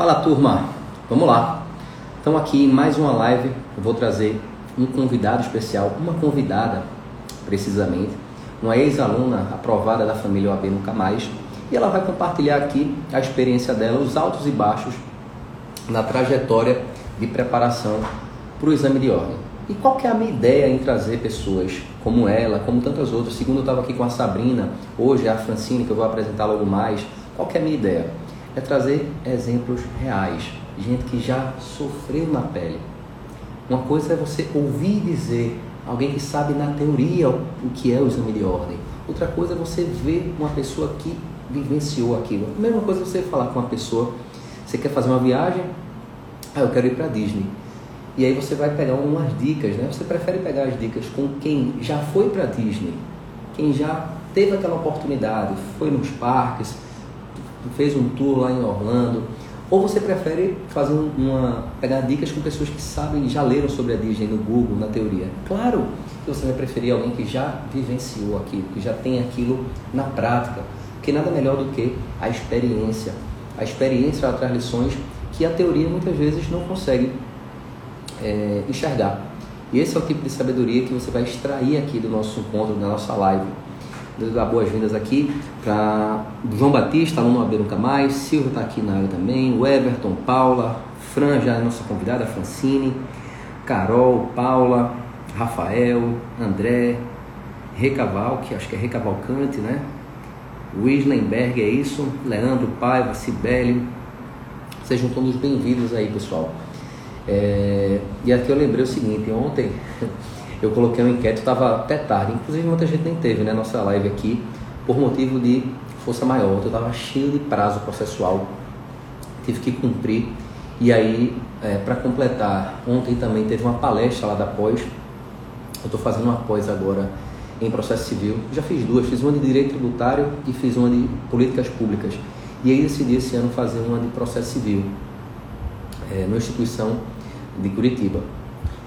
Fala turma, vamos lá. Então aqui em mais uma live, eu vou trazer um convidado especial, uma convidada precisamente, uma ex-aluna aprovada da família OAB Nunca Mais, e ela vai compartilhar aqui a experiência dela, os altos e baixos na trajetória de preparação para o exame de ordem. E qual que é a minha ideia em trazer pessoas como ela, como tantas outras? Segundo eu estava aqui com a Sabrina, hoje é a Francine, que eu vou apresentar logo mais. Qual que é a minha ideia? É trazer exemplos reais, gente que já sofreu na pele. Uma coisa é você ouvir dizer, alguém que sabe na teoria o que é o exame de ordem. Outra coisa é você ver uma pessoa que vivenciou aquilo. A mesma coisa é você falar com uma pessoa, você quer fazer uma viagem, ah, eu quero ir para Disney. E aí você vai pegar umas dicas, né? Você prefere pegar as dicas com quem já foi para Disney, quem já teve aquela oportunidade, foi nos parques, fez um tour lá em Orlando, ou você prefere fazer uma pegar dicas com pessoas que sabem, já leram sobre a Disney no Google, na teoria? Claro que você vai preferir alguém que já vivenciou aquilo, que já tem aquilo na prática, porque nada melhor do que a experiência. A experiência traz lições que a teoria muitas vezes não consegue é, enxergar. E esse é o tipo de sabedoria que você vai extrair aqui do nosso encontro, da nossa live. Dar boas-vindas aqui para João Batista, aluno AB Nunca Mais, Silvio está aqui na área também, o Everton, Paula, Fran já é nossa convidada, Francine, Carol, Paula, Rafael, André, Recaval, que acho que é Recavalcante, né? Wislenberg, é isso? Leandro, Paiva, Cibele, sejam todos bem-vindos aí, pessoal. É, e aqui eu lembrei o seguinte, ontem eu coloquei uma enquete, estava até tarde, inclusive muita gente nem teve, né, nossa live aqui, por motivo de força maior, eu estava cheio de prazo processual, tive que cumprir, e aí, é, para completar, ontem também teve uma palestra lá da pós, eu estou fazendo uma pós agora em processo civil, já fiz duas, fiz uma de direito tributário e fiz uma de políticas públicas, e aí decidi esse ano fazer uma de processo civil, é, numa instituição de Curitiba,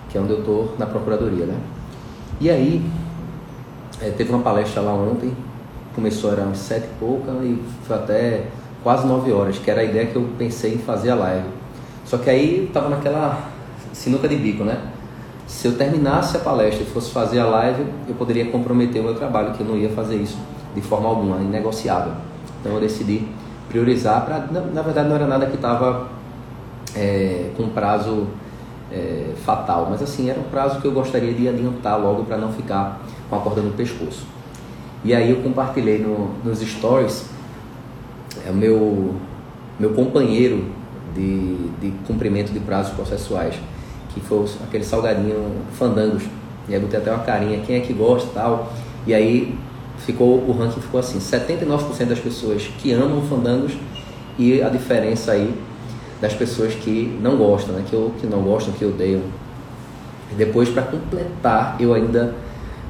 que é onde eu estou na Procuradoria, né? E aí, é, teve uma palestra lá ontem, começou, era umas sete e pouca, e foi até quase nove horas, que era a ideia que eu pensei em fazer a live. Só que aí estava naquela sinuca de bico, né? Se eu terminasse a palestra e fosse fazer a live, eu poderia comprometer o meu trabalho, que eu não ia fazer isso de forma alguma, inegociável. Então eu decidi priorizar, pra, na, na verdade não era nada que estava é, com prazo é, fatal, mas assim, era um prazo que eu gostaria de adiantar logo para não ficar com a corda no pescoço. E aí eu compartilhei no, nos stories é, meu, meu companheiro de, de cumprimento de prazos processuais, que foi aquele salgadinho fandangos. E aí botei até uma carinha, quem é que gosta tal. E aí ficou o ranking ficou assim, 79% das pessoas que amam fandangos e a diferença aí das pessoas que não gostam, né? que, eu, que não gostam, que odeiam. E depois, para completar, eu ainda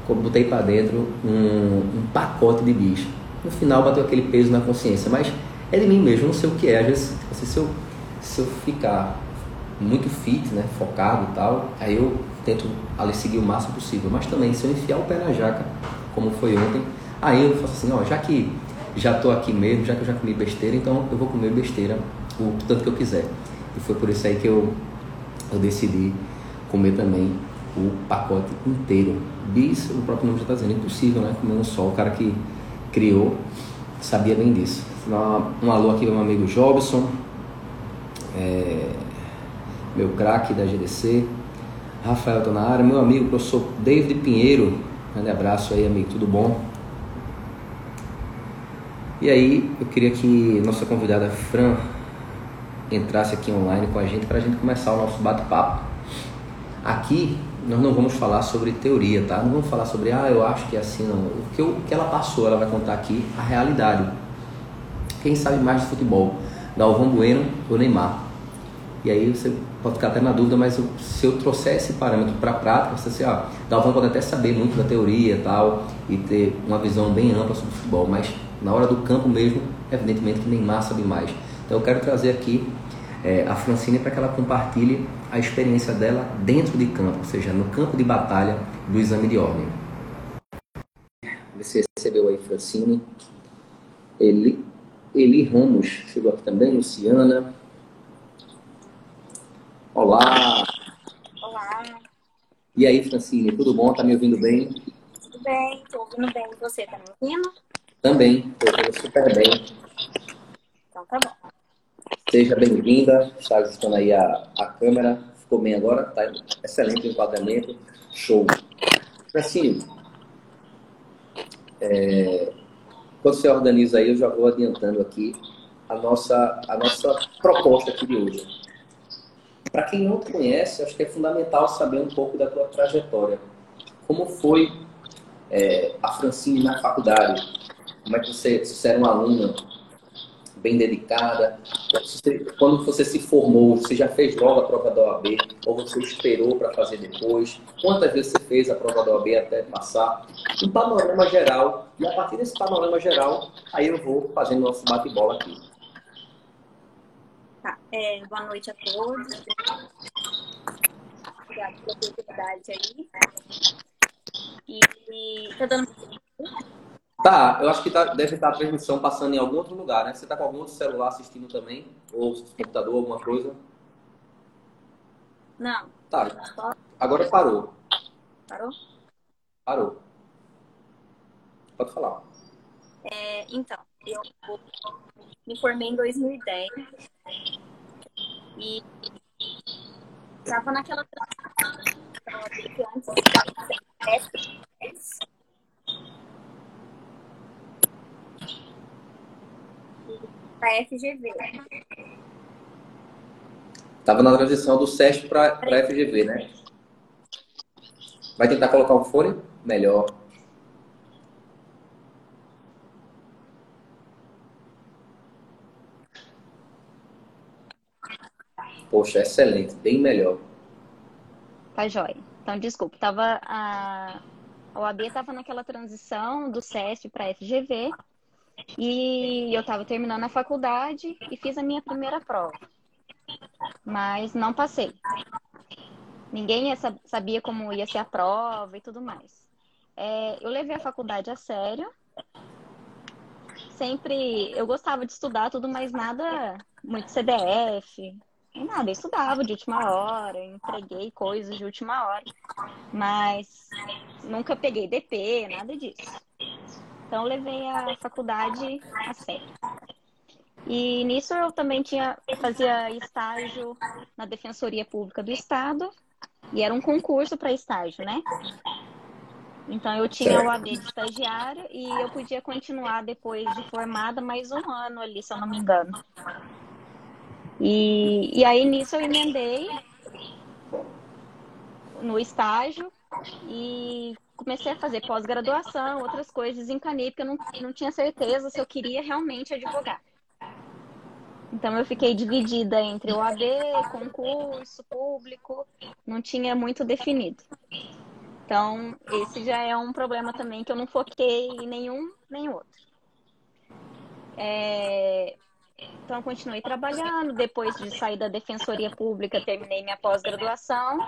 botei para dentro um, um, pacote de bicho. No final, bateu aquele peso na consciência, mas é de mim mesmo, não sei o que é. Às vezes, assim, se, eu, se eu ficar muito fit, né, focado e tal, aí eu tento ali seguir o máximo possível. Mas também, se eu enfiar o pé na jaca, como foi ontem, aí eu faço assim, ó, já que já estou aqui mesmo, já que eu já comi besteira, então eu vou comer besteira o tanto que eu quiser. E foi por isso aí que eu, eu decidi comer também o pacote inteiro. Bis, o próprio nome já está dizendo, impossível, né? Comer um só. O cara que criou sabia bem disso. Um alô aqui meu amigo Jobson, é, meu craque da GDC, Rafael na área, meu amigo professor David Pinheiro, grande abraço aí amigo, tudo bom? E aí eu queria que nossa convidada Fran entrasse aqui online com a gente para a gente começar o nosso bate-papo. Aqui nós não vamos falar sobre teoria, tá? Não vamos falar sobre, ah, eu acho que é assim, não. O que, eu, o que ela passou, ela vai contar aqui a realidade. Quem sabe mais de futebol? Galvão Bueno ou Neymar? E aí você pode ficar até na dúvida, mas eu, se eu trouxer esse parâmetro para a prática, você assim, ó, Galvão pode até saber muito da teoria tal, e ter uma visão bem ampla sobre futebol, mas na hora do campo mesmo, evidentemente que Neymar sabe mais. Então eu quero trazer aqui é, a Francine para que ela compartilhe a experiência dela dentro de campo, ou seja, no campo de batalha do exame de ordem. Você recebeu aí, Francine. Eli, Eli Ramos chegou aqui também, Luciana, Olá! Olá! E aí, Francine, tudo bom? Tá me ouvindo bem? Tudo bem, tô ouvindo bem. E você, tá me ouvindo? Também, tô ouvindo super bem. Então tá bom. Seja bem-vinda, está ajustando aí a, a câmera. Ficou bem agora? Tá excelente o enquadramento. Show! Francine, é, quando você organiza aí, eu já vou adiantando aqui a nossa, a nossa proposta aqui de hoje. Para quem não conhece, acho que é fundamental saber um pouco da tua trajetória. Como foi é, a Francine na faculdade? Como é que você, você era uma aluna bem dedicada? Quando você se formou, você já fez logo a prova da OAB? Ou você esperou para fazer depois? Quantas vezes você fez a prova da OAB até passar? Um panorama geral. E a partir desse panorama geral, aí eu vou fazendo nosso bate-bola aqui. Tá. É, boa noite a todos. Obrigada pela oportunidade aí. E tá dando. Tá, eu acho que tá, deve estar a transmissão passando em algum outro lugar, né? Você tá com algum outro celular assistindo também? Ou computador, alguma coisa? Não. Tá. Agora parou. Parou? Parou. Pode falar. É, então, eu me formei em 2010 e estava naquela que antes para FGV. Tava na transição do SESP para FGV, né? Vai tentar colocar o fone? Melhor. Poxa, excelente, bem melhor. Tá jóia. Então, desculpa, tava a, a OAB estava naquela transição do SESP para FGV e eu estava terminando a faculdade e fiz a minha primeira prova, mas não passei. Ninguém sabia como ia ser a prova e tudo mais. É, eu levei a faculdade a sério. Sempre eu gostava de estudar tudo, mas nada muito CDF, Nada, eu estudava de última hora, entreguei coisas de última hora, mas nunca peguei DP, nada disso. Então levei a faculdade a sério. E nisso eu também tinha fazia estágio na Defensoria Pública do Estado e era um concurso para estágio, né? Então eu tinha o AB de estagiário e eu podia continuar depois de formada mais um ano ali, se eu não me engano. E, e aí nisso eu emendei no estágio e comecei a fazer pós-graduação, outras coisas, encanei, porque eu não, não tinha certeza se eu queria realmente advogar. Então eu fiquei dividida entre o AB, concurso, público, não tinha muito definido. Então, esse já é um problema também que eu não foquei em nenhum nem outro. É, então, continuei trabalhando. Depois de sair da Defensoria Pública, terminei minha pós-graduação.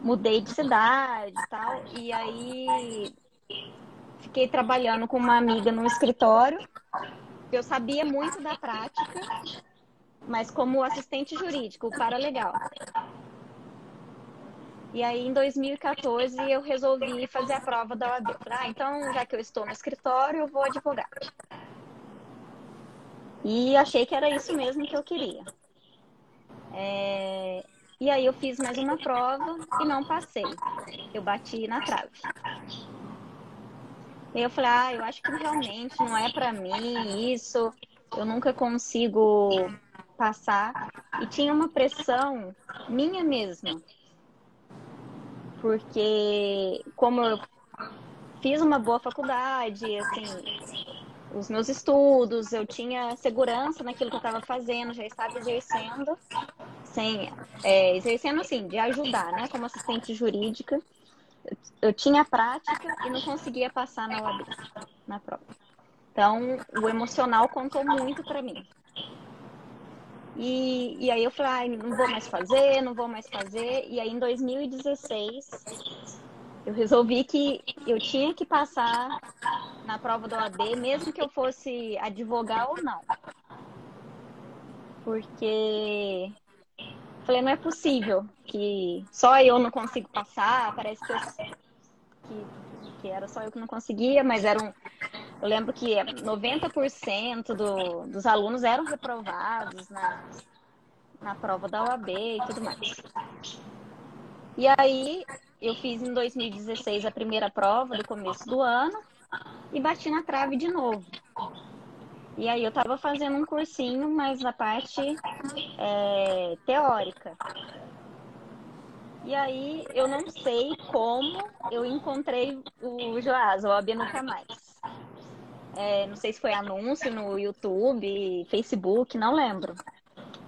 Mudei de cidade e tal. E aí, fiquei trabalhando com uma amiga no escritório. Eu sabia muito da prática, mas como assistente jurídico, para legal. E aí, em 2014, eu resolvi fazer a prova da OAB. Ah, então, já que eu estou no escritório, eu vou advogar. E achei que era isso mesmo que eu queria. É... E aí eu fiz mais uma prova e não passei. Eu bati na trave. E eu falei, ah, eu acho que realmente não é para mim isso. Eu nunca consigo passar. E tinha uma pressão minha mesma. Porque como eu fiz uma boa faculdade, assim, os meus estudos, eu tinha segurança naquilo que eu estava fazendo, já estava exercendo, sem, é, exercendo assim, de ajudar, né, como assistente jurídica. Eu, tinha prática e não conseguia passar na OAB, na prova. Então, o emocional contou muito para mim. E, e aí eu falei, ah, não vou mais fazer, não vou mais fazer. E aí em 2016 eu resolvi que eu tinha que passar na prova do OAB, mesmo que eu fosse advogar ou não. Porque falei, não é possível que só eu não consigo passar, parece que, eu, que, que era só eu que não conseguia, mas eram. Eu lembro que 90% do, dos alunos eram reprovados na, na prova da OAB e tudo mais. E aí eu fiz em 2016 a primeira prova do começo do ano e bati na trave de novo. E aí eu estava fazendo um cursinho, mas na parte é, teórica. E aí eu não sei como eu encontrei o Joás, o AB Nunca Mais. É, não sei se foi anúncio no YouTube, Facebook, não lembro.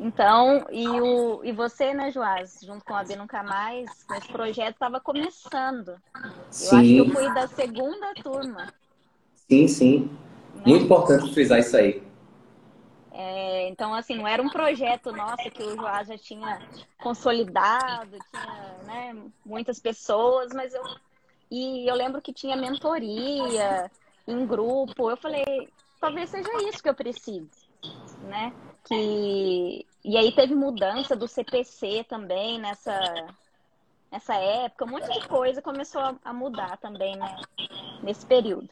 Então, e, o, e você, né, Joás, junto com a B Nunca Mais, esse projeto estava começando. Sim. Eu acho que eu fui da segunda turma. Sim, sim. Muito importante frisar isso aí. É, então, assim, não era um projeto nosso que o Joás já tinha consolidado, tinha né, muitas pessoas, mas eu. E eu lembro que tinha mentoria em grupo. Eu falei, talvez seja isso que eu preciso, né? Que e aí teve mudança do CPC também nessa, nessa época. Um monte de coisa começou a mudar também né, nesse período.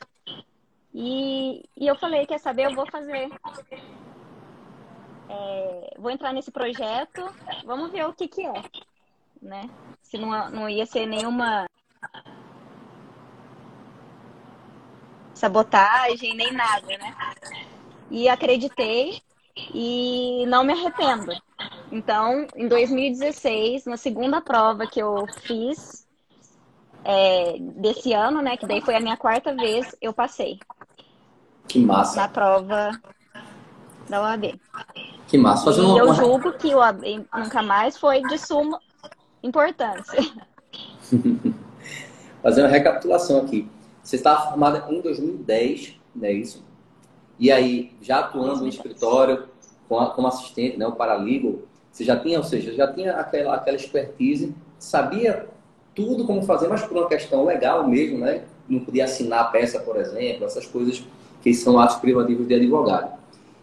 E, e eu falei, quer saber, eu vou fazer. É, vou entrar nesse projeto, vamos ver o que, que é. Né? Se não, não ia ser nenhuma sabotagem, nem nada, né? E acreditei e não me arrependo. Então, em 2016, na segunda prova que eu fiz é, desse ano, né, que daí foi a minha quarta vez, eu passei. Que massa. Na prova da OAB. Que massa. Fazendo e eu julgo que o OAB nunca mais foi de suma importância. Fazendo uma recapitulação aqui. Você estava formada em 2010, não é isso? E aí, já atuando no escritório, como assistente, né, o paralegal, você já tinha, ou seja, já tinha aquela, aquela expertise, sabia tudo como fazer, mas por uma questão legal mesmo, né? Não podia assinar a peça, por exemplo, essas coisas que são atos privativos de advogado.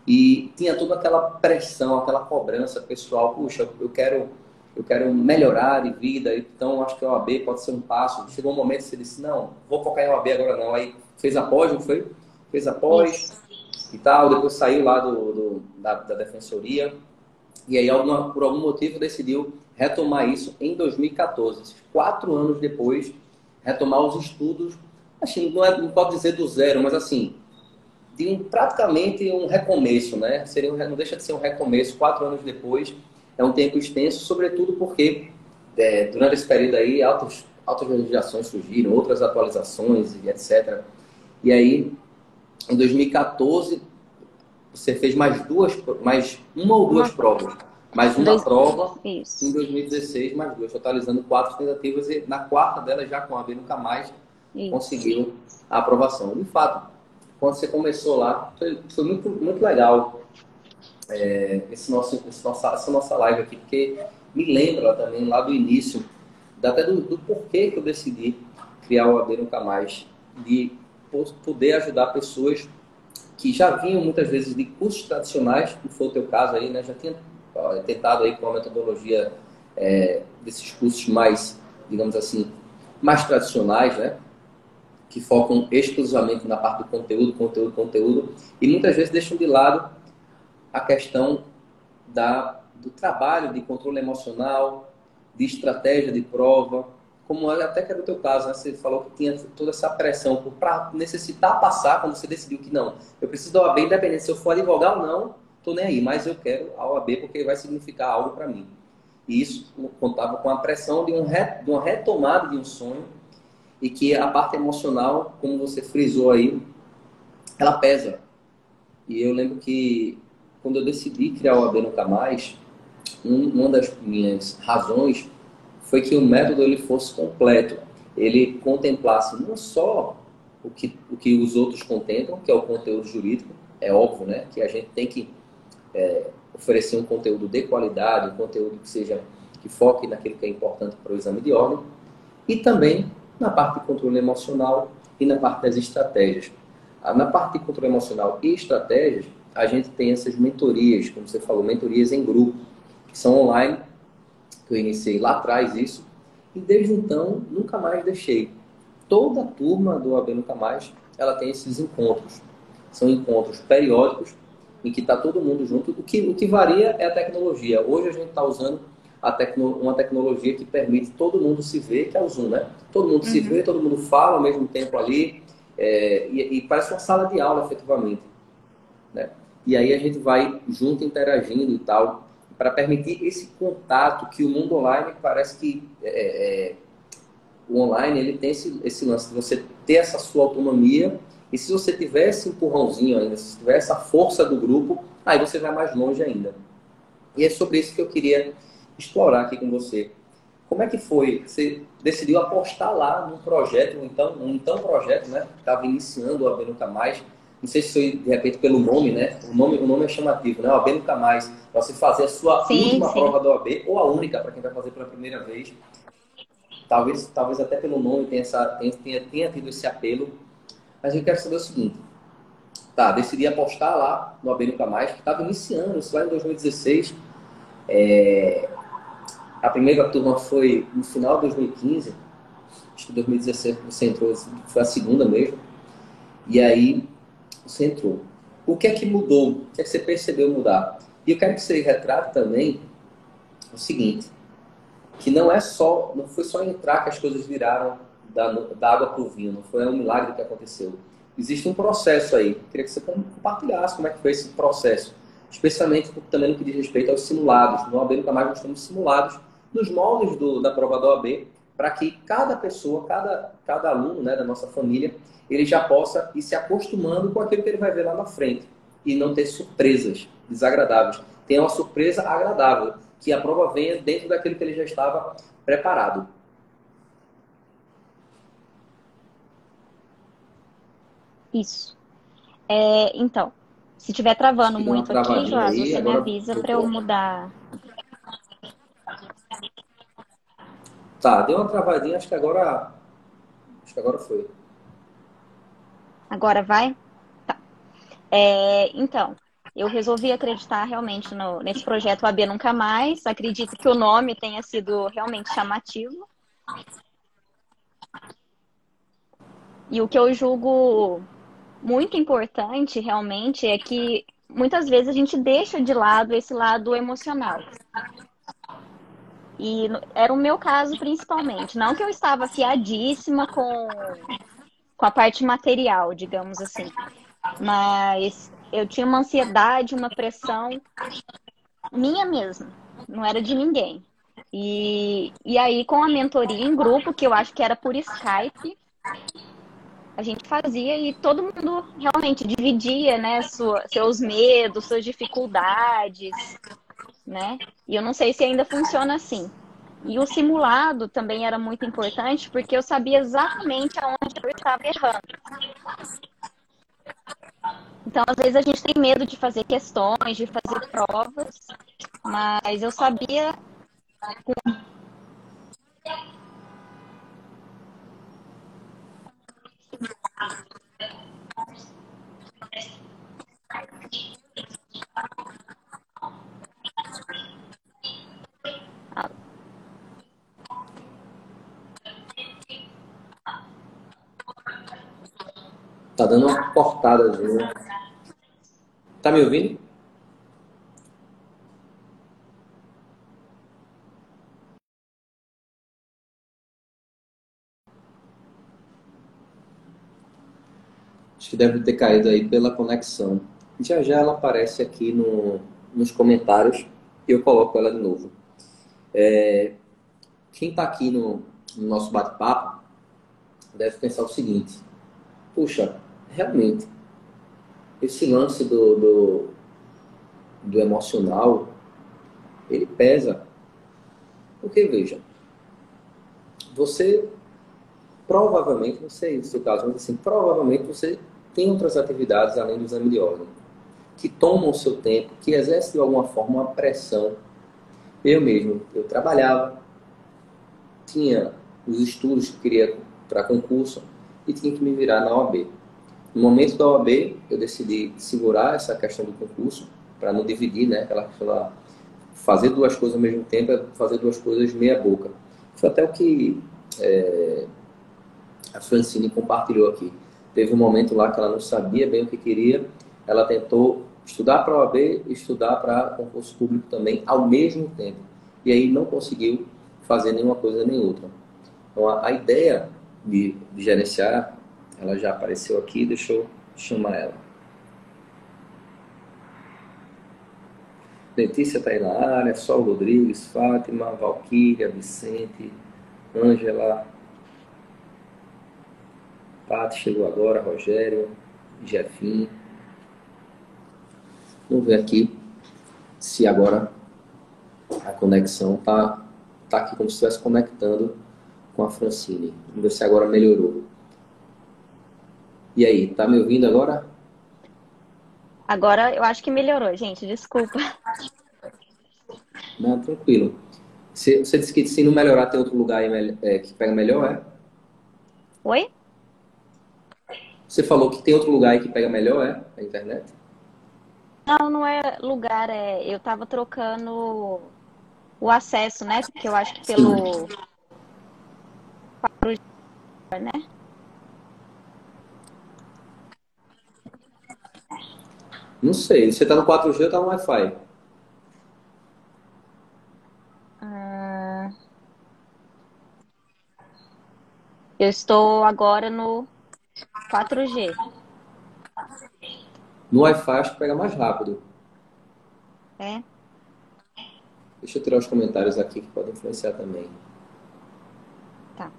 E tinha toda aquela pressão, aquela cobrança pessoal, puxa, eu quero eu quero melhorar de vida, então acho que a OAB pode ser um passo. Chegou um momento que você disse, não, vou focar em OAB agora não. Aí fez após, não foi? Fez após, e tal, depois saiu lá do, do da, da, defensoria e aí alguma, por algum motivo decidiu retomar isso em 2014, quatro anos depois, retomar os estudos, assim, não, é, não pode dizer do zero, mas assim, de um, praticamente um recomeço, né? Seria um, não deixa de ser um recomeço, quatro anos depois, é um tempo extenso, sobretudo porque é, durante esse período aí altas, altas legislações surgiram, outras atualizações e etc. E aí em 2014, você fez mais duas, mais uma ou duas uma provas. Mais uma dois, prova. Isso. Em 2016, mais duas, totalizando quatro tentativas. E na quarta delas, já com a B Nunca Mais, isso. conseguiu a aprovação. De fato, quando você começou lá, foi, foi muito, muito legal é, esse nosso, esse nossa, essa nossa live aqui, porque me lembra também lá do início, até do, do porquê que eu decidi criar o AB Nunca Mais. De poder ajudar pessoas que já vinham muitas vezes de cursos tradicionais, que foi o teu caso aí, né? Já tinha tentado aí com a metodologia é, desses cursos mais, digamos assim, mais tradicionais, né? Que focam exclusivamente na parte do conteúdo, conteúdo, conteúdo, e muitas vezes deixam de lado a questão da, do trabalho de controle emocional, de estratégia de prova, como até que era o teu caso, né? Você falou que tinha toda essa pressão para necessitar passar quando você decidiu que não. Eu preciso da OAB, independente se eu for advogado ou não, tô nem aí, mas eu quero a OAB porque vai significar algo para mim. E isso contava com a pressão de, um re, de uma retomada de um sonho e que a parte emocional, como você frisou aí, ela pesa. E eu lembro que quando eu decidi criar a OAB Nunca Mais, um, uma das minhas razões foi que o método ele fosse completo. Ele contemplasse não só o que, o que os outros contemplam, que é o conteúdo jurídico, é óbvio, né? Que a gente tem que é, oferecer um conteúdo de qualidade, um conteúdo que seja que foque naquilo que é importante para o exame de ordem, e também na parte de controle emocional e na parte das estratégias. Ah, na parte de controle emocional e estratégias, a gente tem essas mentorias, como você falou, mentorias em grupo, que são online que eu iniciei lá atrás isso, e desde então nunca mais deixei. Toda a turma do AB Nunca Mais, ela tem esses encontros. São encontros periódicos em que está todo mundo junto. O que, o que varia é a tecnologia. Hoje a gente está usando tecno, uma tecnologia que permite todo mundo se ver, que é o Zoom, né? Todo mundo uhum. se vê, todo mundo fala ao mesmo tempo ali, é, e, e, parece uma sala de aula, efetivamente. Né? E aí a gente vai junto interagindo e tal, para permitir esse contato que o mundo online parece que é, é, o online ele tem esse, esse lance de você ter essa sua autonomia e se você tiver esse empurrãozinho ainda, se tiver essa força do grupo, aí você vai mais longe ainda. E é sobre isso que eu queria explorar aqui com você. Como é que foi? Você decidiu apostar lá num projeto, então, um então projeto, né? Estava iniciando o AB Nunca Mais. Não sei se foi, de repente, pelo nome, né? O nome, o nome é chamativo, né? O AB Nunca Mais. Você fazer a sua sim, última sim. prova do AB, ou a única, para quem vai fazer pela primeira vez. Talvez, talvez até pelo nome tenha, essa, tenha, tenha tido esse apelo. Mas eu quero saber o seguinte. Tá, decidi apostar lá no AB Nunca Mais, que estava iniciando, isso lá em 2016. É, a primeira turma foi no final de 2015, acho que 2016 você entrou, foi a segunda mesmo. E aí você entrou. O que é que mudou? O que é que você percebeu mudar? E eu quero que você retrate também o seguinte, que não é só, não foi só entrar que as coisas viraram da, da água para o vinho, não foi um milagre que aconteceu. Existe um processo aí. Eu queria que você compartilhasse como é que foi esse processo, especialmente também no que diz respeito aos simulados. No AB Nunca Mais nós temos simulados nos moldes do, da prova da OAB, para que cada pessoa, cada, cada aluno né, da nossa família, ele já possa ir se acostumando com aquilo que ele vai ver lá na frente e não ter surpresas desagradáveis. Tenha uma surpresa agradável, que a prova venha dentro daquilo que ele já estava preparado. Isso. É, então, se estiver travando muito aqui, Joás, você me avisa para eu mudar Tá, deu uma travadinha, acho que agora. Acho que agora foi. Agora vai? Tá. É, então, eu resolvi acreditar realmente no, nesse projeto AB Nunca Mais. Acredito que o nome tenha sido realmente chamativo. E o que eu julgo muito importante realmente é que muitas vezes a gente deixa de lado esse lado emocional. E era o meu caso principalmente. Não que eu estava afiadíssima com, com a parte material, digamos assim. Mas eu tinha uma ansiedade, uma pressão minha mesma. Não era de ninguém. E, e aí, com a mentoria em grupo, que eu acho que era por Skype, a gente fazia e todo mundo realmente dividia, né, sua, seus medos, suas dificuldades, né? E eu não sei se ainda funciona assim. E o simulado também era muito importante porque eu sabia exatamente aonde eu estava errando. Então, às vezes a gente tem medo de fazer questões, de fazer provas, mas eu sabia Tá dando uma cortada. Né? Tá me ouvindo? Acho que deve ter caído aí pela conexão. Já já ela aparece aqui no, nos comentários e eu coloco ela de novo. É, quem está aqui no, no nosso bate-papo deve pensar o seguinte: puxa, realmente, esse lance do, do, do emocional, ele pesa. Porque, veja, você provavelmente, não sei o seu caso, mas assim, provavelmente você tem outras atividades além do exame de ordem, que tomam o seu tempo, que exercem de alguma forma uma pressão. Eu mesmo, eu trabalhava, tinha os estudos que queria para concurso e tinha que me virar na OAB. No momento da OAB, eu decidi segurar essa questão do concurso, para não dividir, né? Aquela da fazer duas coisas ao mesmo tempo é fazer duas coisas meia boca. Foi até o que é, a Francine compartilhou aqui. Teve um momento lá que ela não sabia bem o que queria, ela tentou estudar para a OAB e estudar para concurso público também ao mesmo tempo. E aí não conseguiu fazer nenhuma coisa nem outra. Então a, a ideia de, de gerenciar, ela já apareceu aqui, deixa eu chamar ela. Letícia está aí na área, Sol Rodrigues, Fátima, Valquíria, Vicente, Ângela, Paty chegou agora, Rogério, Jefim. Vamos ver aqui se agora a conexão está tá aqui como se estivesse conectando com a Francine. Vamos ver se agora melhorou. E aí, tá me ouvindo agora? Agora eu acho que melhorou, gente. Desculpa. Não, tranquilo. Você, você disse que se não melhorar, tem outro lugar aí, é, que pega melhor, é? Oi? Você falou que tem outro lugar aí que pega melhor, é? A internet? Não, não é lugar, é. Eu tava trocando o acesso, né? Porque eu acho que pelo. né? Não sei. Você tá no 4G ou tá no Wi-Fi? Ah, eu estou agora no 4G. No Wi-Fi acho que pega mais rápido. É? Deixa eu tirar os comentários aqui que podem influenciar também. Tá.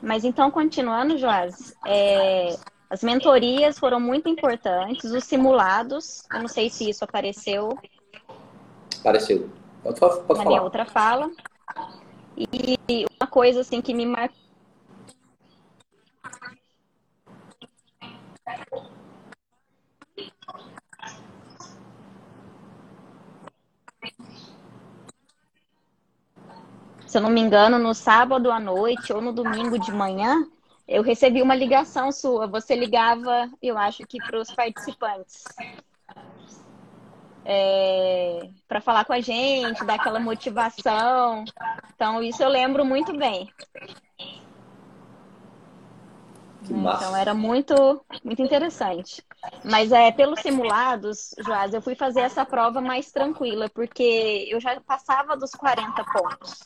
Mas então, continuando, Joás, é, as mentorias foram muito importantes, os simulados, eu não sei se isso apareceu. Apareceu. Pode, pode na falar. minha outra fala. E uma coisa assim que me marcou se eu não me engano, no sábado à noite ou no domingo de manhã, eu recebi uma ligação sua. Você ligava, eu acho que para os participantes. É, para falar com a gente, dar aquela motivação. Então, isso eu lembro muito bem. Então era muito, muito interessante. Mas é pelos simulados, Joás, eu fui fazer essa prova mais tranquila, porque eu já passava dos 40 pontos.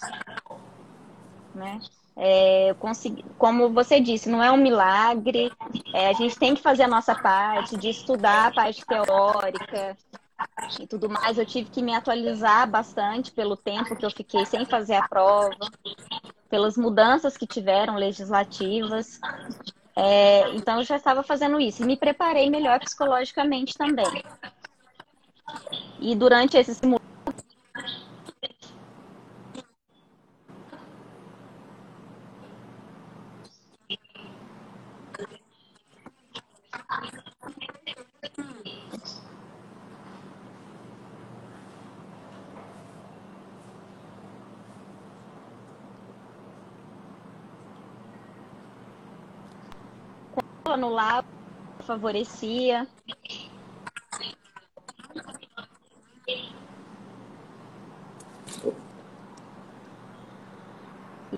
Né? É, consegui, como você disse, não é um milagre. É, a gente tem que fazer a nossa parte, de estudar a parte teórica e tudo mais. Eu tive que me atualizar bastante pelo tempo que eu fiquei sem fazer a prova, pelas mudanças que tiveram legislativas. É, então eu já estava fazendo isso e me preparei melhor psicologicamente também. E durante esse anular favorecia.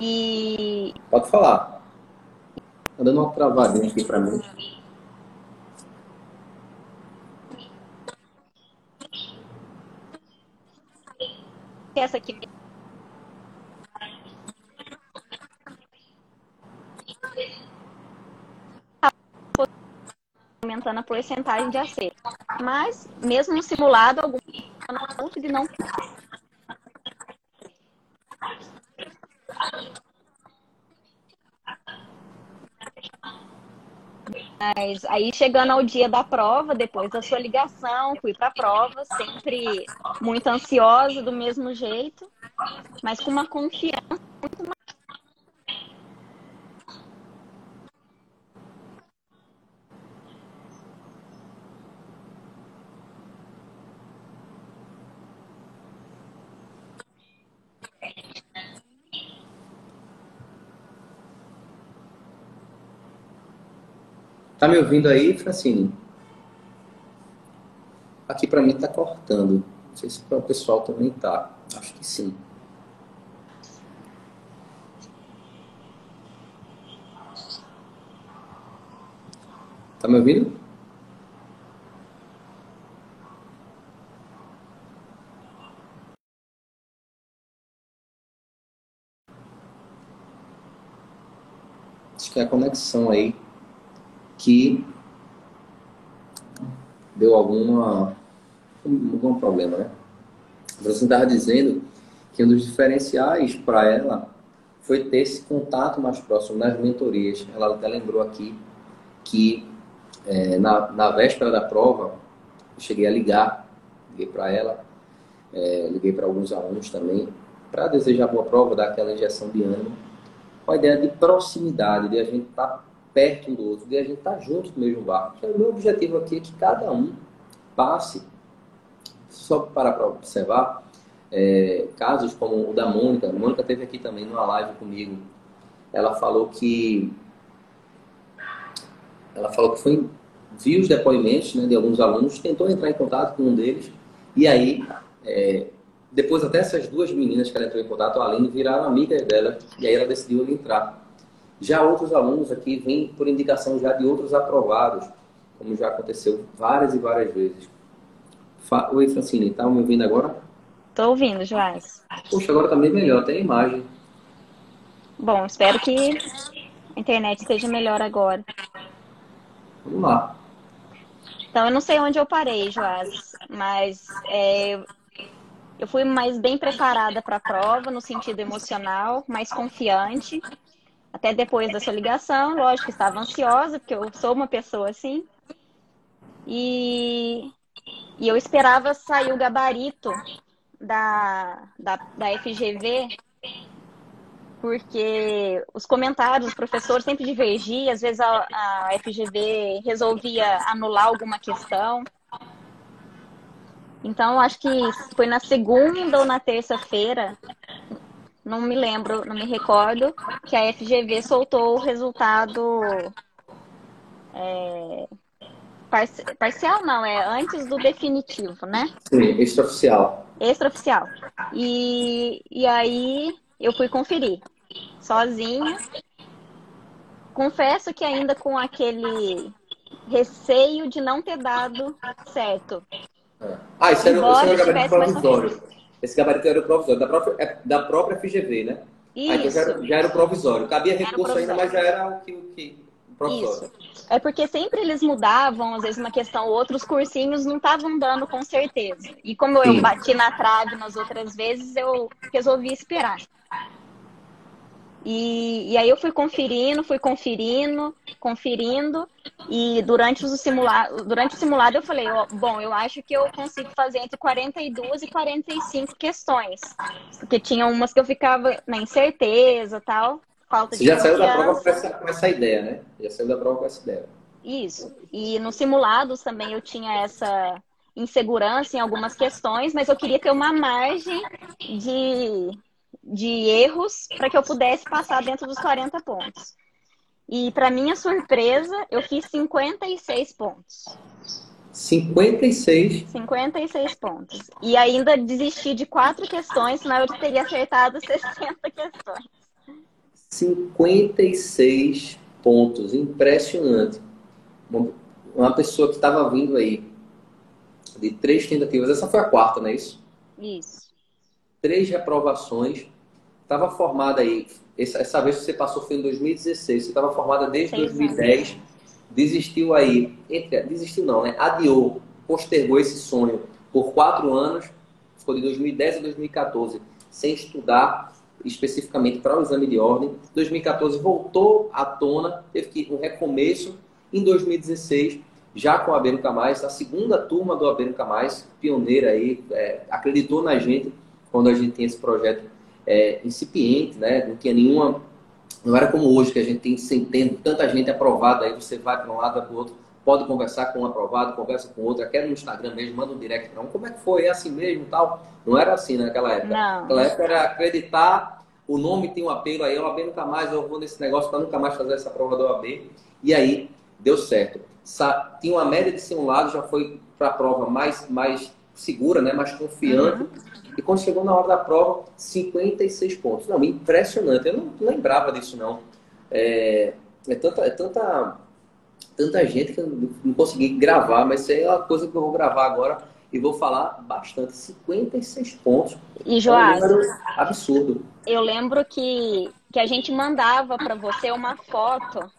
E. Pode falar. Tá dando uma travadinha aqui para mim. Essa aqui aumentando a porcentagem de acerto. Mas, mesmo no simulado, algum ponto de não Mas aí chegando ao dia da prova, depois da sua ligação, fui para a prova, sempre muito ansiosa do mesmo jeito, mas com uma confiança muito Tá me ouvindo aí, Francine? Aqui para mim tá cortando. Não sei se para o pessoal também tá. Acho que sim. Tá me ouvindo? Acho que é a conexão aí que deu alguma algum problema, né? Você estava dizendo que um dos diferenciais para ela foi ter esse contato mais próximo nas mentorias. Ela até lembrou aqui que é, na, na véspera da prova, eu cheguei a ligar, liguei para ela, é, liguei para alguns alunos também, para desejar boa prova, dar aquela injeção de ânimo, com a ideia de proximidade, de a gente estar tá perto um do outro, de a gente estar tá junto no mesmo barco. Então, o meu objetivo aqui é que cada um passe, só para observar, é, casos como o da Mônica, a Mônica teve aqui também numa live comigo, ela falou que ela falou que foi, viu os depoimentos né, de alguns alunos, tentou entrar em contato com um deles, e aí, é, depois até essas duas meninas que ela entrou em contato, a Aline, viraram amigas dela, e aí ela decidiu entrar. Já outros alunos aqui vêm por indicação já de outros aprovados, como já aconteceu várias e várias vezes. Fa Oi, Francine, tá me ouvindo agora? Tô ouvindo, Joás. Poxa, agora tá bem melhor, tem imagem. Bom, espero que a internet esteja melhor agora. Vamos lá. Então, eu não sei onde eu parei, Joás, mas é, eu fui mais bem preparada para a prova, no sentido emocional, mais confiante. Até depois dessa ligação, lógico, estava ansiosa, porque eu sou uma pessoa assim. E, e eu esperava sair o gabarito da, da, da FGV porque os comentários dos professores sempre divergiam, às vezes a, a FGV resolvia anular alguma questão. Então, acho que foi na segunda ou na terça-feira, não me lembro, não me recordo, que a FGV soltou o resultado é, parcial, não, é antes do definitivo, né? Sim, extraoficial. Extraoficial. E, e aí eu fui conferir sozinha. Confesso que ainda com aquele receio de não ter dado certo. É. Ah, isso era, isso era o gabarito provisório. Esse gabarito era o provisório, da própria, é, da própria FGV, né? Isso. Ah, então já, era, já era o provisório. Cabia recurso ainda, mas já era o que, o que. Isso. É porque sempre eles mudavam, às vezes uma questão, outros cursinhos não estavam dando com certeza. E como eu Sim. bati na trave nas outras vezes, eu resolvi esperar. E, e aí eu fui conferindo, fui conferindo, conferindo, e durante o simulado, durante o simulado eu falei, ó, bom, eu acho que eu consigo fazer entre 42 e 45 questões. Porque tinha umas que eu ficava na incerteza tal, falta Você de já saiu da prova com essa, com essa ideia, né? Já saiu da prova com essa ideia. Isso. E nos simulados também eu tinha essa insegurança em algumas questões, mas eu queria ter uma margem de de erros para que eu pudesse passar dentro dos 40 pontos. E para minha surpresa, eu fiz 56 pontos. 56? 56 pontos. E ainda desisti de quatro questões, senão eu teria acertado 60 questões. 56 pontos. Impressionante. Uma pessoa que estava vindo aí de três tentativas, essa foi a quarta, não é isso? Isso. Três reprovações estava formada aí, essa vez que você passou foi em 2016, você estava formada desde Seis 2010, anos. desistiu aí, entre, desistiu não, né? Adiou, postergou esse sonho por quatro anos, ficou de 2010 a 2014, sem estudar especificamente para o exame de ordem. 2014 voltou à tona, teve que um recomeço. Em 2016, já com a AB Nunca Mais, a segunda turma do AB Nunca Mais, pioneira aí, é, acreditou na gente quando a gente tinha esse projeto é, incipiente, né? Não tinha nenhuma. Não era como hoje, que a gente tem centenas, tanta gente aprovada, aí você vai para um lado, para o outro, pode conversar com um aprovado, conversa com outro, quer no Instagram mesmo, manda um direct para um, como é que foi? É assim mesmo tal? Não era assim naquela época. Não. Naquela época era acreditar, o nome tem um apelo aí, o AB nunca mais, eu vou nesse negócio para nunca mais fazer essa prova do AB. E aí, deu certo. Tinha uma média de simulado, já foi para a prova mais, mais segura, né? mais confiante. Uhum. E quando chegou na hora da prova, 56 pontos. Não, impressionante. Eu não lembrava disso, não. É, é, tanta, é tanta, tanta gente que eu não consegui gravar, mas isso é uma coisa que eu vou gravar agora e vou falar bastante. 56 pontos. E, Joás, é um absurdo. Eu lembro que, que a gente mandava para você uma foto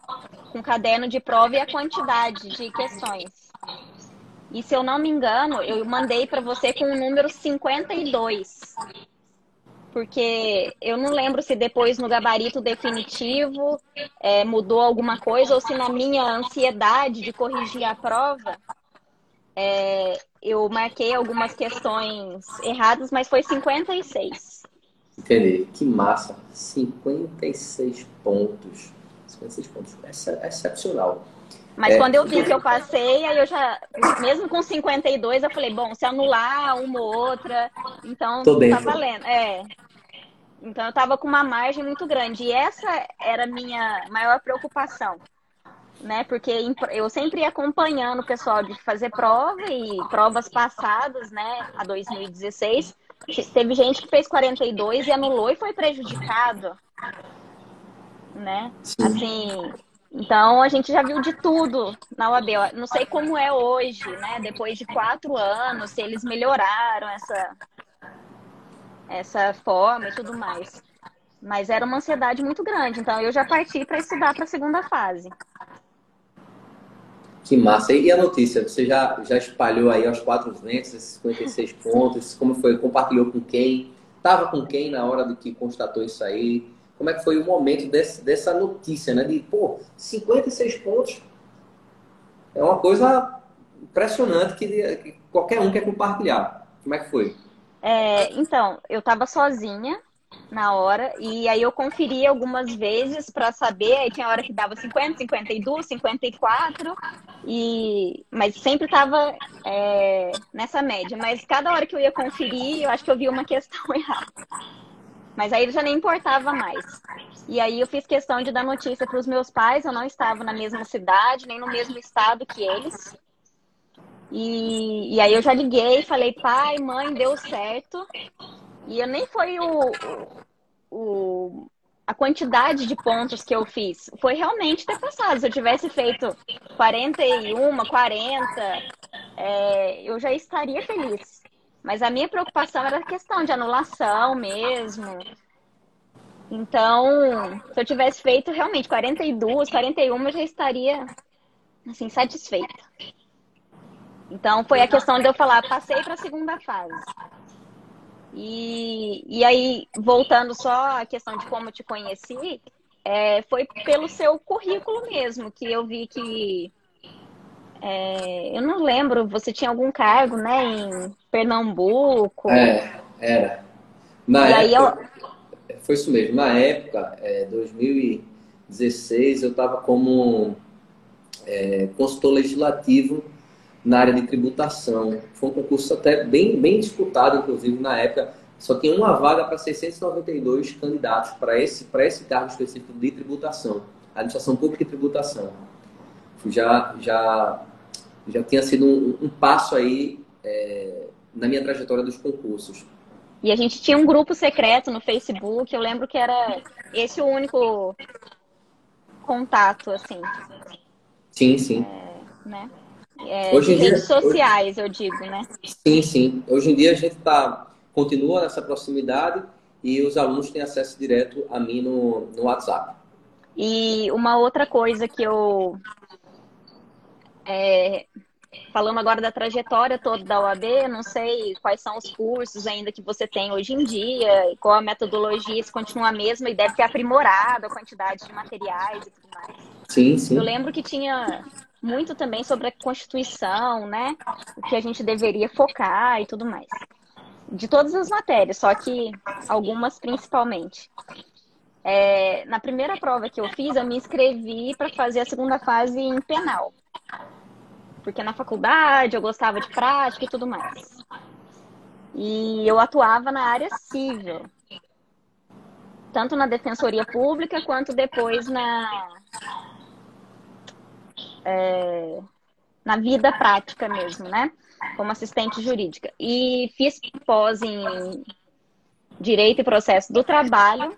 com caderno de prova e a quantidade de questões. E se eu não me engano, eu mandei para você com o número 52. Porque eu não lembro se depois no gabarito definitivo é, mudou alguma coisa ou se na minha ansiedade de corrigir a prova é, eu marquei algumas questões erradas, mas foi 56. Entendi. Que massa. 56 pontos. 56 pontos. É excepcional. Mas é. quando eu vi que eu passei, aí eu já, mesmo com 52, eu falei, bom, se anular uma ou outra, então Tô tá valendo. É. Então eu tava com uma margem muito grande. E essa era a minha maior preocupação. Né? Porque eu sempre ia acompanhando o pessoal de fazer prova e provas passadas, né? A 2016. Teve gente que fez 42 e anulou e foi prejudicado. Né? Sim. Assim, então a gente já viu de tudo na UAB. Não sei como é hoje, né? Depois de quatro anos, se eles melhoraram essa, essa forma e tudo mais. Mas era uma ansiedade muito grande. Então eu já parti para estudar para a segunda fase. Que massa. E a notícia? Você já, já espalhou aí aos quatro ventos esses 56 pontos? Como foi? Compartilhou com quem? Estava com quem na hora do que constatou isso aí? Como é que foi o momento desse, dessa notícia, né? De, pô, 56 pontos é uma coisa impressionante que, que qualquer um quer compartilhar. Como é que foi? É, então, eu estava sozinha na hora e aí eu conferi algumas vezes para saber, aí tinha hora que dava 50, 52, 54 e mas sempre estava é, nessa média, mas cada hora que eu ia conferir, eu acho que eu vi uma questão errada. Mas aí já nem importava mais. E aí eu fiz questão de dar notícia para os meus pais. Eu não estava na mesma cidade, nem no mesmo estado que eles. E, e aí eu já liguei falei, pai, mãe, deu certo. E eu nem foi o, o, a quantidade de pontos que eu fiz. Foi realmente ter passado. Se eu tivesse feito 41, 40, é, eu já estaria feliz. Mas a minha preocupação era a questão de anulação mesmo. Então, se eu tivesse feito realmente 42, 41, eu já estaria assim satisfeita. Então, foi a questão de eu falar, passei para a segunda fase. E, e aí, voltando só à questão de como te conheci, é, foi pelo seu currículo mesmo, que eu vi que é, eu não lembro, você tinha algum cargo, né, em Pernambuco? É, era. Na e época, eu... foi isso mesmo. Na época, é, 2016, eu estava como é, consultor legislativo na área de tributação. Foi um concurso até bem, bem disputado, inclusive, na época. Só tinha uma vaga para 692 candidatos para esse, esse cargo específico de tributação, administração pública e tributação. Já, já já tinha sido um, um passo aí é, na minha trajetória dos concursos. E a gente tinha um grupo secreto no Facebook, eu lembro que era esse o único contato, assim. Sim, sim. É, né? É, hoje em redes dia, sociais, hoje... eu digo, né? Sim, sim. Hoje em dia a gente tá, continua nessa proximidade e os alunos têm acesso direto a mim no, no WhatsApp. E uma outra coisa que eu é, falando agora da trajetória toda da OAB, não sei quais são os cursos ainda que você tem hoje em dia, qual a metodologia, se continua a mesma e deve ter aprimorado a quantidade de materiais e tudo mais. Sim, sim. Eu lembro que tinha muito também sobre a Constituição, né? O que a gente deveria focar e tudo mais. De todas as matérias, só que algumas principalmente. É, na primeira prova que eu fiz, eu me inscrevi para fazer a segunda fase em penal porque na faculdade eu gostava de prática e tudo mais. E eu atuava na área civil, tanto na defensoria pública quanto depois na é, na vida prática mesmo, né? como assistente jurídica. E fiz pós em Direito e Processo do Trabalho.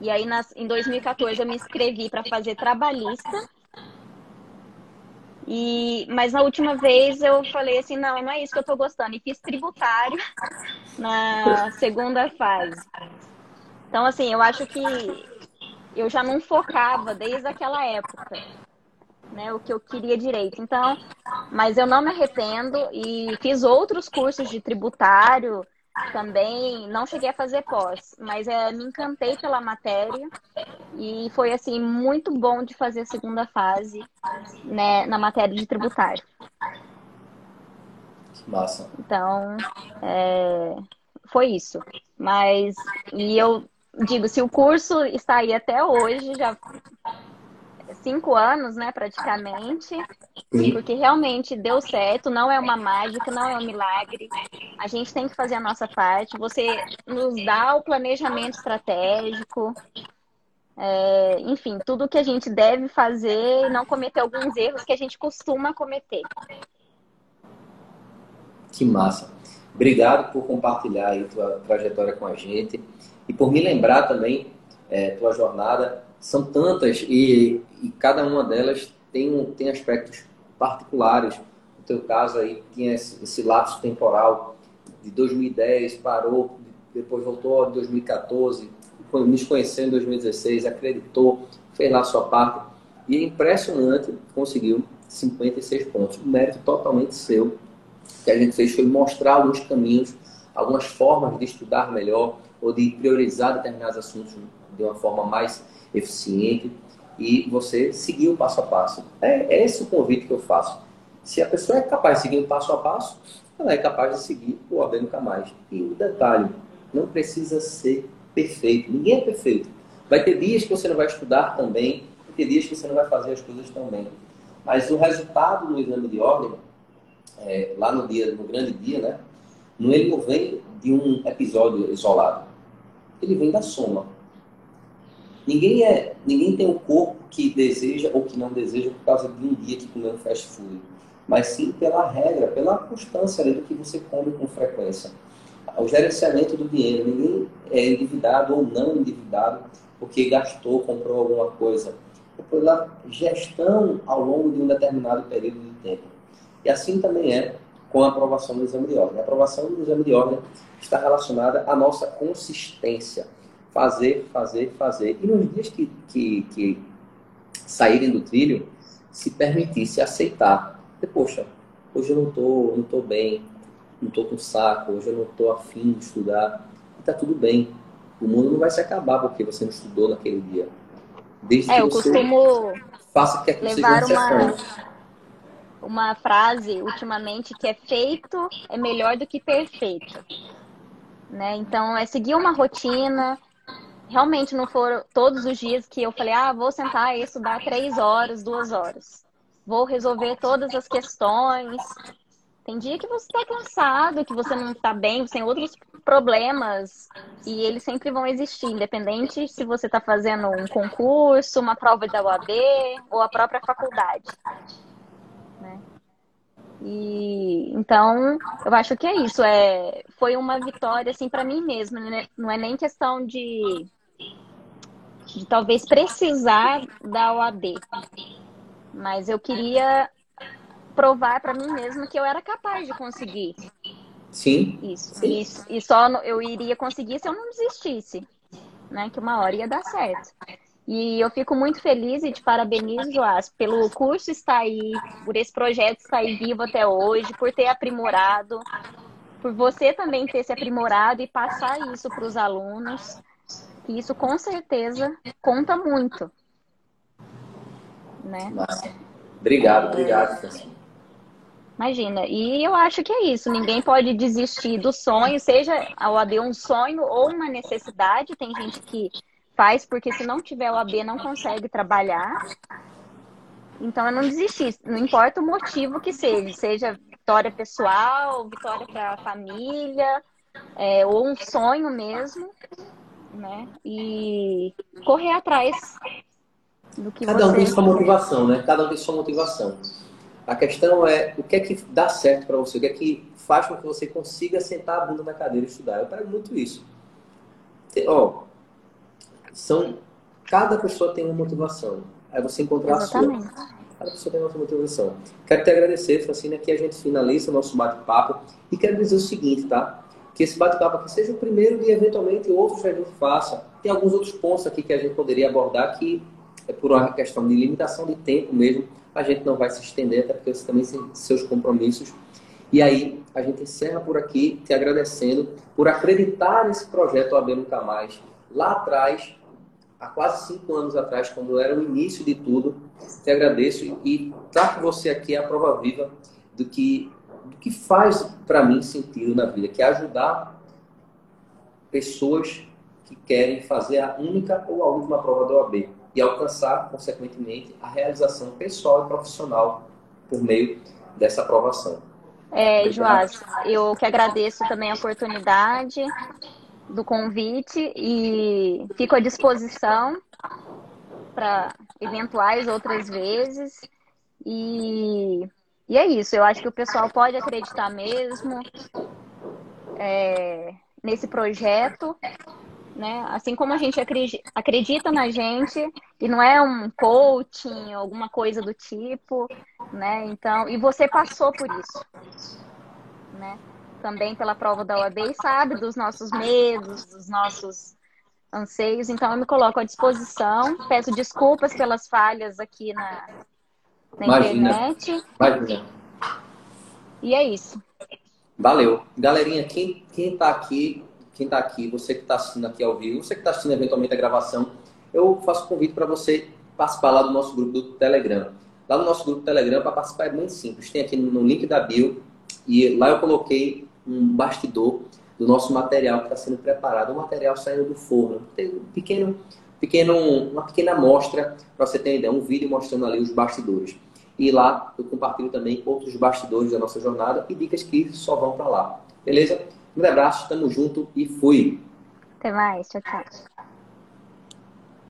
E aí, nas, em 2014, eu me inscrevi para fazer trabalhista. E, mas na última vez eu falei assim, não, não é isso que eu estou gostando. E fiz tributário na segunda fase. Então, assim, eu acho que eu já não focava desde aquela época, né, o que eu queria direito. Então, mas eu não me arrependo e fiz outros cursos de tributário também, não cheguei a fazer pós, mas é, me encantei pela matéria e foi assim muito bom de fazer a segunda fase, né, na matéria de tributário. Massa. Então, é, foi isso. Mas e eu digo, se o curso está aí até hoje, já cinco anos, né, praticamente, porque realmente deu certo, não é uma mágica, não é um milagre. A gente tem que fazer a nossa parte. Você nos dá o planejamento estratégico, é, enfim, tudo que a gente deve fazer e não cometer alguns erros que a gente costuma cometer. Que massa. Obrigado por compartilhar aí tua trajetória com a gente e por me lembrar também é, tua jornada. São tantas e, e cada uma delas tem, tem aspectos particulares. No teu caso aí tinha esse, esse lapso temporal de 2010, parou, depois voltou em 2014, nos conheceu em 2016, acreditou, fez lá sua parte. E é impressionante, conseguiu 56 pontos. Um mérito totalmente seu. O que a gente fez foi mostrar alguns caminhos, algumas formas de estudar melhor, ou de priorizar determinados assuntos de uma forma mais eficiente e você seguir o passo a passo. É, é esse o convite que eu faço. Se a pessoa é capaz de seguir o passo a passo, ela é capaz de seguir o OAB Nunca Mais. E o detalhe, não precisa ser perfeito. Ninguém é perfeito. Vai ter dias que você não vai estudar também, vai ter dias que você não vai fazer as coisas também. Mas o resultado do exame de ordem, é, lá no dia, no grande dia, né? Ele não vem de um episódio isolado ele vem da soma. Ninguém, é, ninguém tem um corpo que deseja ou que não deseja por causa de um dia que comeu fast food, mas sim pela regra, pela constância do que você come com frequência. O gerenciamento do dinheiro, ninguém é endividado ou não endividado porque gastou, comprou alguma coisa. É pela gestão ao longo de um determinado período de tempo. E assim também é com a aprovação do exame de ordem. A aprovação do exame de ordem está relacionada à nossa consistência. Fazer, fazer, fazer. E nos dias que, que, que saírem do trilho, se permitir, se aceitar. E, poxa, hoje eu não estou não tô bem, não estou com saco, hoje eu não estou afim de estudar. E está tudo bem. O mundo não vai se acabar porque você não estudou naquele dia. Desde é, eu costumo faça que levar uma, uma frase ultimamente que é feito é melhor do que perfeito né? Então, é seguir uma rotina. Realmente não foram todos os dias que eu falei, ah, vou sentar e estudar três horas, duas horas. Vou resolver todas as questões. Tem dia que você está cansado, que você não está bem, você tem outros problemas e eles sempre vão existir, independente se você está fazendo um concurso, uma prova da UAB ou a própria faculdade. Né? E então, eu acho que é isso. É, foi uma vitória assim para mim mesma. Né? Não é nem questão de, de talvez precisar da OAB, mas eu queria provar para mim mesma que eu era capaz de conseguir. Sim. Isso. Sim. E, e só eu iria conseguir se eu não desistisse, né? Que uma hora ia dar certo. E eu fico muito feliz e te parabenizo, Joás, pelo curso estar aí, por esse projeto estar aí vivo até hoje, por ter aprimorado, por você também ter se aprimorado e passar isso para os alunos, que isso com certeza conta muito. Né? Obrigado, obrigado. Imagina, e eu acho que é isso, ninguém pode desistir do sonho, seja a OAB um sonho ou uma necessidade, tem gente que faz, porque se não tiver o AB não consegue trabalhar. Então eu não desisti, não importa o motivo que seja, seja vitória pessoal, vitória para a família, é, ou um sonho mesmo, né? E correr atrás do que Cada você... um tem sua motivação, né? Cada um tem sua motivação. A questão é o que é que dá certo para você, o que é que faz com que você consiga sentar a bunda na cadeira e estudar. Eu pego muito isso. Ó, são, cada pessoa tem uma motivação. Aí você encontrar Exatamente. a sua. Cada pessoa tem uma motivação. Quero te agradecer, Francine, aqui a gente finaliza o nosso bate-papo. E quero dizer o seguinte, tá? Que esse bate-papo aqui seja o primeiro e eventualmente outros que a gente faça. Tem alguns outros pontos aqui que a gente poderia abordar que é por uma questão de limitação de tempo mesmo. A gente não vai se estender, até porque você também tem seus compromissos. E aí, a gente encerra por aqui, te agradecendo por acreditar nesse projeto AB Nunca Mais. Lá atrás, há quase cinco anos atrás, quando era o início de tudo. Te agradeço e trago você aqui a prova viva do que, do que faz para mim sentido na vida, que é ajudar pessoas que querem fazer a única ou a última prova do OAB e alcançar, consequentemente, a realização pessoal e profissional por meio dessa aprovação. É, Joás, eu que agradeço também a oportunidade do convite e fico à disposição para eventuais outras vezes. E, e é isso, eu acho que o pessoal pode acreditar mesmo é, nesse projeto, né? Assim como a gente acredita na gente e não é um coaching, alguma coisa do tipo, né? Então, e você passou por isso, né? também pela prova da OAB sabe dos nossos medos, dos nossos anseios. Então, eu me coloco à disposição. Peço desculpas pelas falhas aqui na, na internet. Imagina. E é isso. Valeu. Galerinha, quem, quem tá aqui, quem tá aqui, você que está assistindo aqui ao vivo, você que está assistindo eventualmente a gravação, eu faço convite para você participar lá do nosso grupo do Telegram. Lá no nosso grupo do Telegram, para participar é muito simples. Tem aqui no link da bio, e lá eu coloquei um bastidor do nosso material que está sendo preparado, um material saindo do forno. Tem um pequeno, pequeno, uma pequena amostra para você ter ideia, um vídeo mostrando ali os bastidores. E lá eu compartilho também outros bastidores da nossa jornada e dicas que só vão para lá. Beleza? Um abraço, tamo junto e fui! Até mais, tchau, tchau.